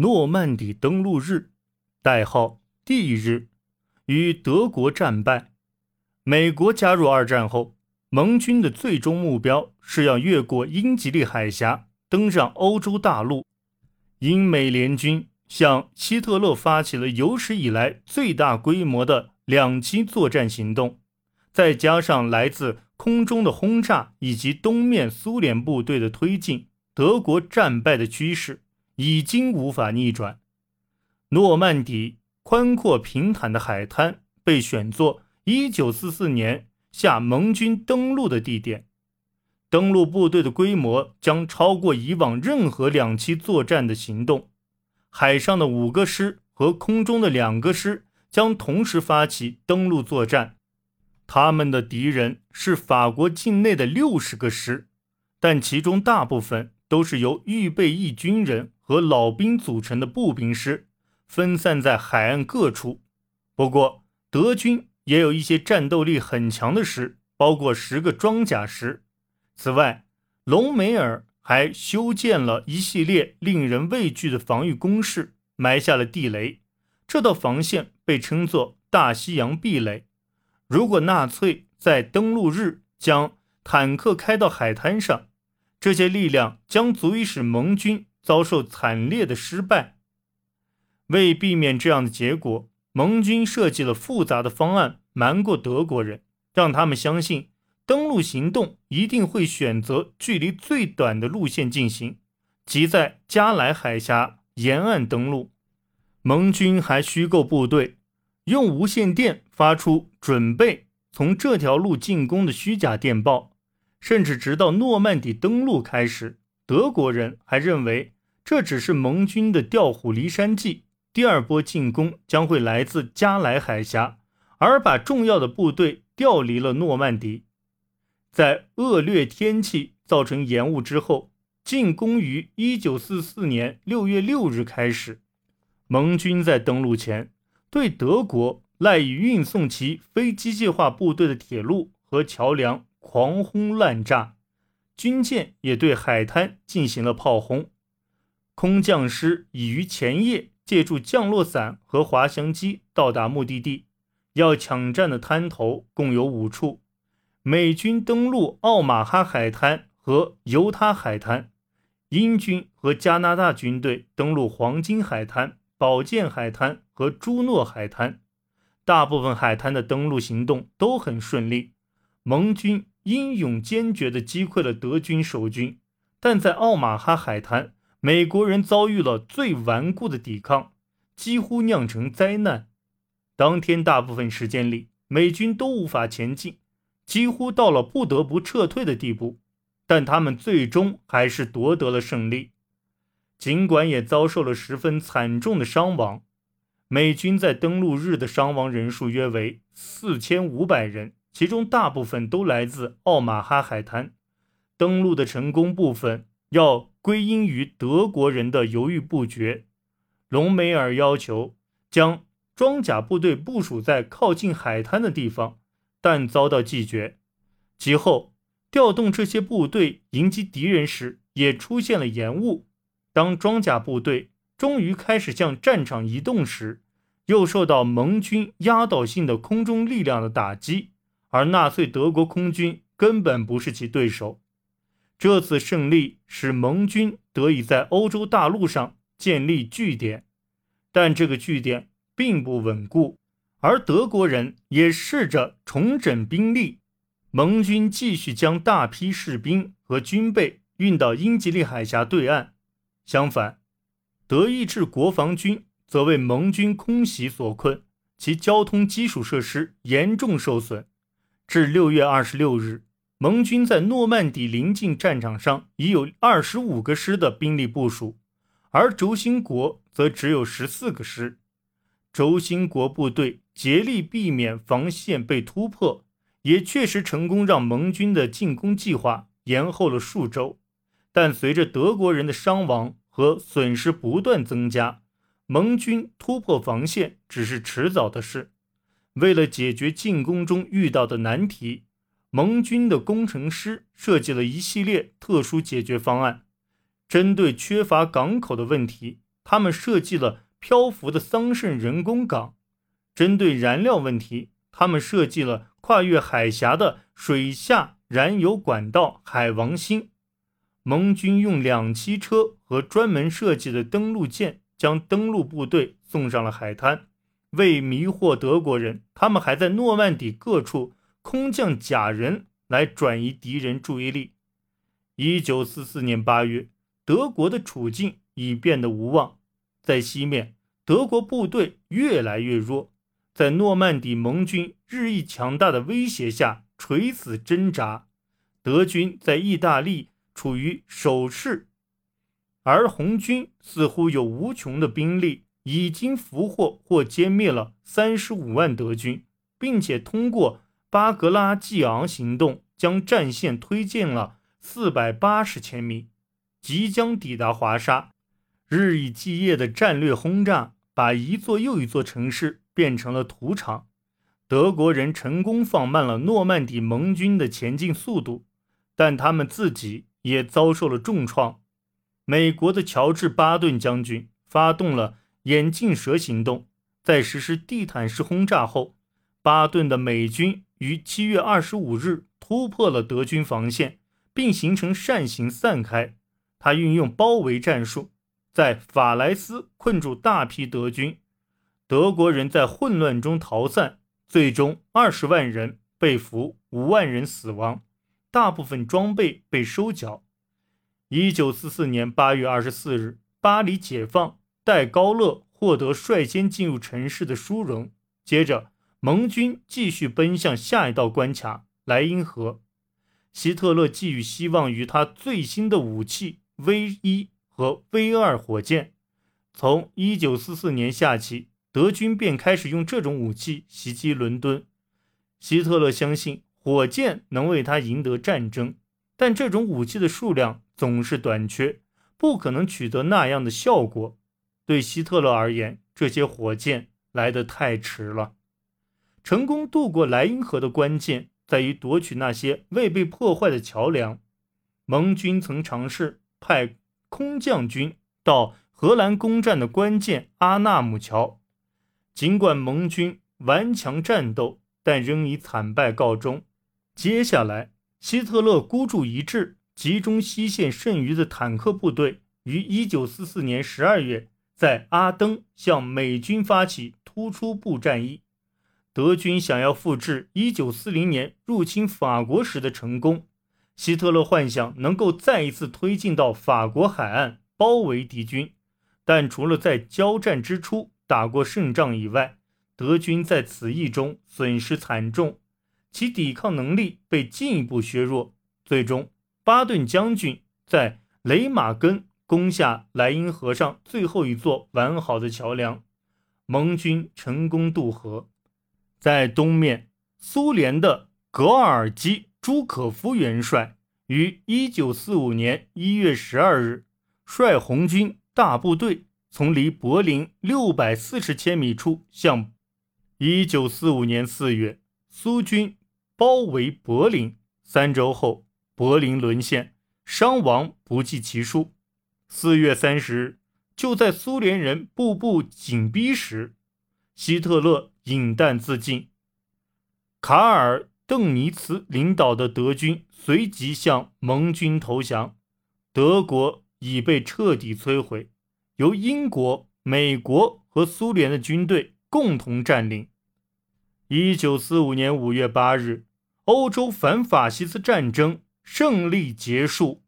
诺曼底登陆日，代号 D 日，与德国战败。美国加入二战后，盟军的最终目标是要越过英吉利海峡，登上欧洲大陆。英美联军向希特勒发起了有史以来最大规模的两栖作战行动，再加上来自空中的轰炸以及东面苏联部队的推进，德国战败的趋势已经无法逆转。诺曼底宽阔平坦的海滩被选作。一九四四年下盟军登陆的地点，登陆部队的规模将超过以往任何两栖作战的行动。海上的五个师和空中的两个师将同时发起登陆作战。他们的敌人是法国境内的六十个师，但其中大部分都是由预备役军人和老兵组成的步兵师，分散在海岸各处。不过，德军。也有一些战斗力很强的师，包括十个装甲师。此外，隆美尔还修建了一系列令人畏惧的防御工事，埋下了地雷。这道防线被称作大西洋壁垒。如果纳粹在登陆日将坦克开到海滩上，这些力量将足以使盟军遭受惨烈的失败。为避免这样的结果，盟军设计了复杂的方案。瞒过德国人，让他们相信登陆行动一定会选择距离最短的路线进行，即在加莱海峡沿岸登陆。盟军还虚构部队，用无线电发出准备从这条路进攻的虚假电报，甚至直到诺曼底登陆开始，德国人还认为这只是盟军的调虎离山计，第二波进攻将会来自加莱海峡。而把重要的部队调离了诺曼底，在恶劣天气造成延误之后，进攻于一九四四年六月六日开始。盟军在登陆前对德国赖以运送其非机械化部队的铁路和桥梁狂轰滥炸，军舰也对海滩进行了炮轰。空降师已于前夜借助降落伞和滑翔机到达目的地。要抢占的滩头共有五处，美军登陆奥马哈海滩和犹他海滩，英军和加拿大军队登陆黄金海滩、宝剑海滩和朱诺海滩。大部分海滩的登陆行动都很顺利，盟军英勇坚决地击溃了德军守军。但在奥马哈海滩，美国人遭遇了最顽固的抵抗，几乎酿成灾难。当天大部分时间里，美军都无法前进，几乎到了不得不撤退的地步。但他们最终还是夺得了胜利，尽管也遭受了十分惨重的伤亡。美军在登陆日的伤亡人数约为四千五百人，其中大部分都来自奥马哈海滩。登陆的成功部分要归因于德国人的犹豫不决。隆美尔要求将。装甲部队部署在靠近海滩的地方，但遭到拒绝。其后调动这些部队迎击敌人时，也出现了延误。当装甲部队终于开始向战场移动时，又受到盟军压倒性的空中力量的打击，而纳粹德国空军根本不是其对手。这次胜利使盟军得以在欧洲大陆上建立据点，但这个据点。并不稳固，而德国人也试着重整兵力。盟军继续将大批士兵和军备运到英吉利海峡对岸。相反，德意志国防军则为盟军空袭所困，其交通基础设施严重受损。至六月二十六日，盟军在诺曼底临近战场上已有二十五个师的兵力部署，而轴心国则只有十四个师。轴心国部队竭力避免防线被突破，也确实成功让盟军的进攻计划延后了数周。但随着德国人的伤亡和损失不断增加，盟军突破防线只是迟早的事。为了解决进攻中遇到的难题，盟军的工程师设计了一系列特殊解决方案。针对缺乏港口的问题，他们设计了漂浮的桑葚人工港；针对燃料问题，他们设计了跨越海峡的水下燃油管道“海王星”。盟军用两栖车和专门设计的登陆舰将登陆部队送上了海滩。为迷惑德国人，他们还在诺曼底各处空降假人来转移敌人注意力。一九四四年八月，德国的处境已变得无望。在西面，德国部队越来越弱，在诺曼底盟军日益强大的威胁下垂死挣扎。德军在意大利处于守势，而红军似乎有无穷的兵力。已经俘获或歼灭了三十五万德军，并且通过巴格拉季昂行动将战线推进了四百八十千米，即将抵达华沙。日以继夜的战略轰炸把一座又一座城市变成了屠场。德国人成功放慢了诺曼底盟军的前进速度，但他们自己也遭受了重创。美国的乔治·巴顿将军发动了。眼镜蛇行动在实施地毯式轰炸后，巴顿的美军于七月二十五日突破了德军防线，并形成扇形散开。他运用包围战术，在法莱斯困住大批德军，德国人在混乱中逃散，最终二十万人被俘，五万人死亡，大部分装备被收缴。一九四四年八月二十四日，巴黎解放。戴高乐获得率先进入城市的殊荣。接着，盟军继续奔向下一道关卡——莱茵河。希特勒寄予希望于他最新的武器 V 一和 V 二火箭。从1944年夏起，德军便开始用这种武器袭击伦敦。希特勒相信火箭能为他赢得战争，但这种武器的数量总是短缺，不可能取得那样的效果。对希特勒而言，这些火箭来得太迟了。成功渡过莱茵河的关键在于夺取那些未被破坏的桥梁。盟军曾尝试派空降军到荷兰攻占的关键阿纳姆桥，尽管盟军顽强战斗，但仍以惨败告终。接下来，希特勒孤注一掷，集中西线剩余的坦克部队，于1944年12月。在阿登向美军发起突出部战役，德军想要复制1940年入侵法国时的成功。希特勒幻想能够再一次推进到法国海岸，包围敌军。但除了在交战之初打过胜仗以外，德军在此役中损失惨重，其抵抗能力被进一步削弱。最终，巴顿将军在雷马根。攻下莱茵河上最后一座完好的桥梁，盟军成功渡河。在东面，苏联的格尔基·朱可夫元帅于1945年1月12日率红军大部队从离柏林640千米处向。1945年4月，苏军包围柏林，三周后，柏林沦陷，伤亡不计其数。四月三十日，就在苏联人步步紧逼时，希特勒饮弹自尽。卡尔·邓尼茨领导的德军随即向盟军投降，德国已被彻底摧毁，由英国、美国和苏联的军队共同占领。一九四五年五月八日，欧洲反法西斯战争胜利结束。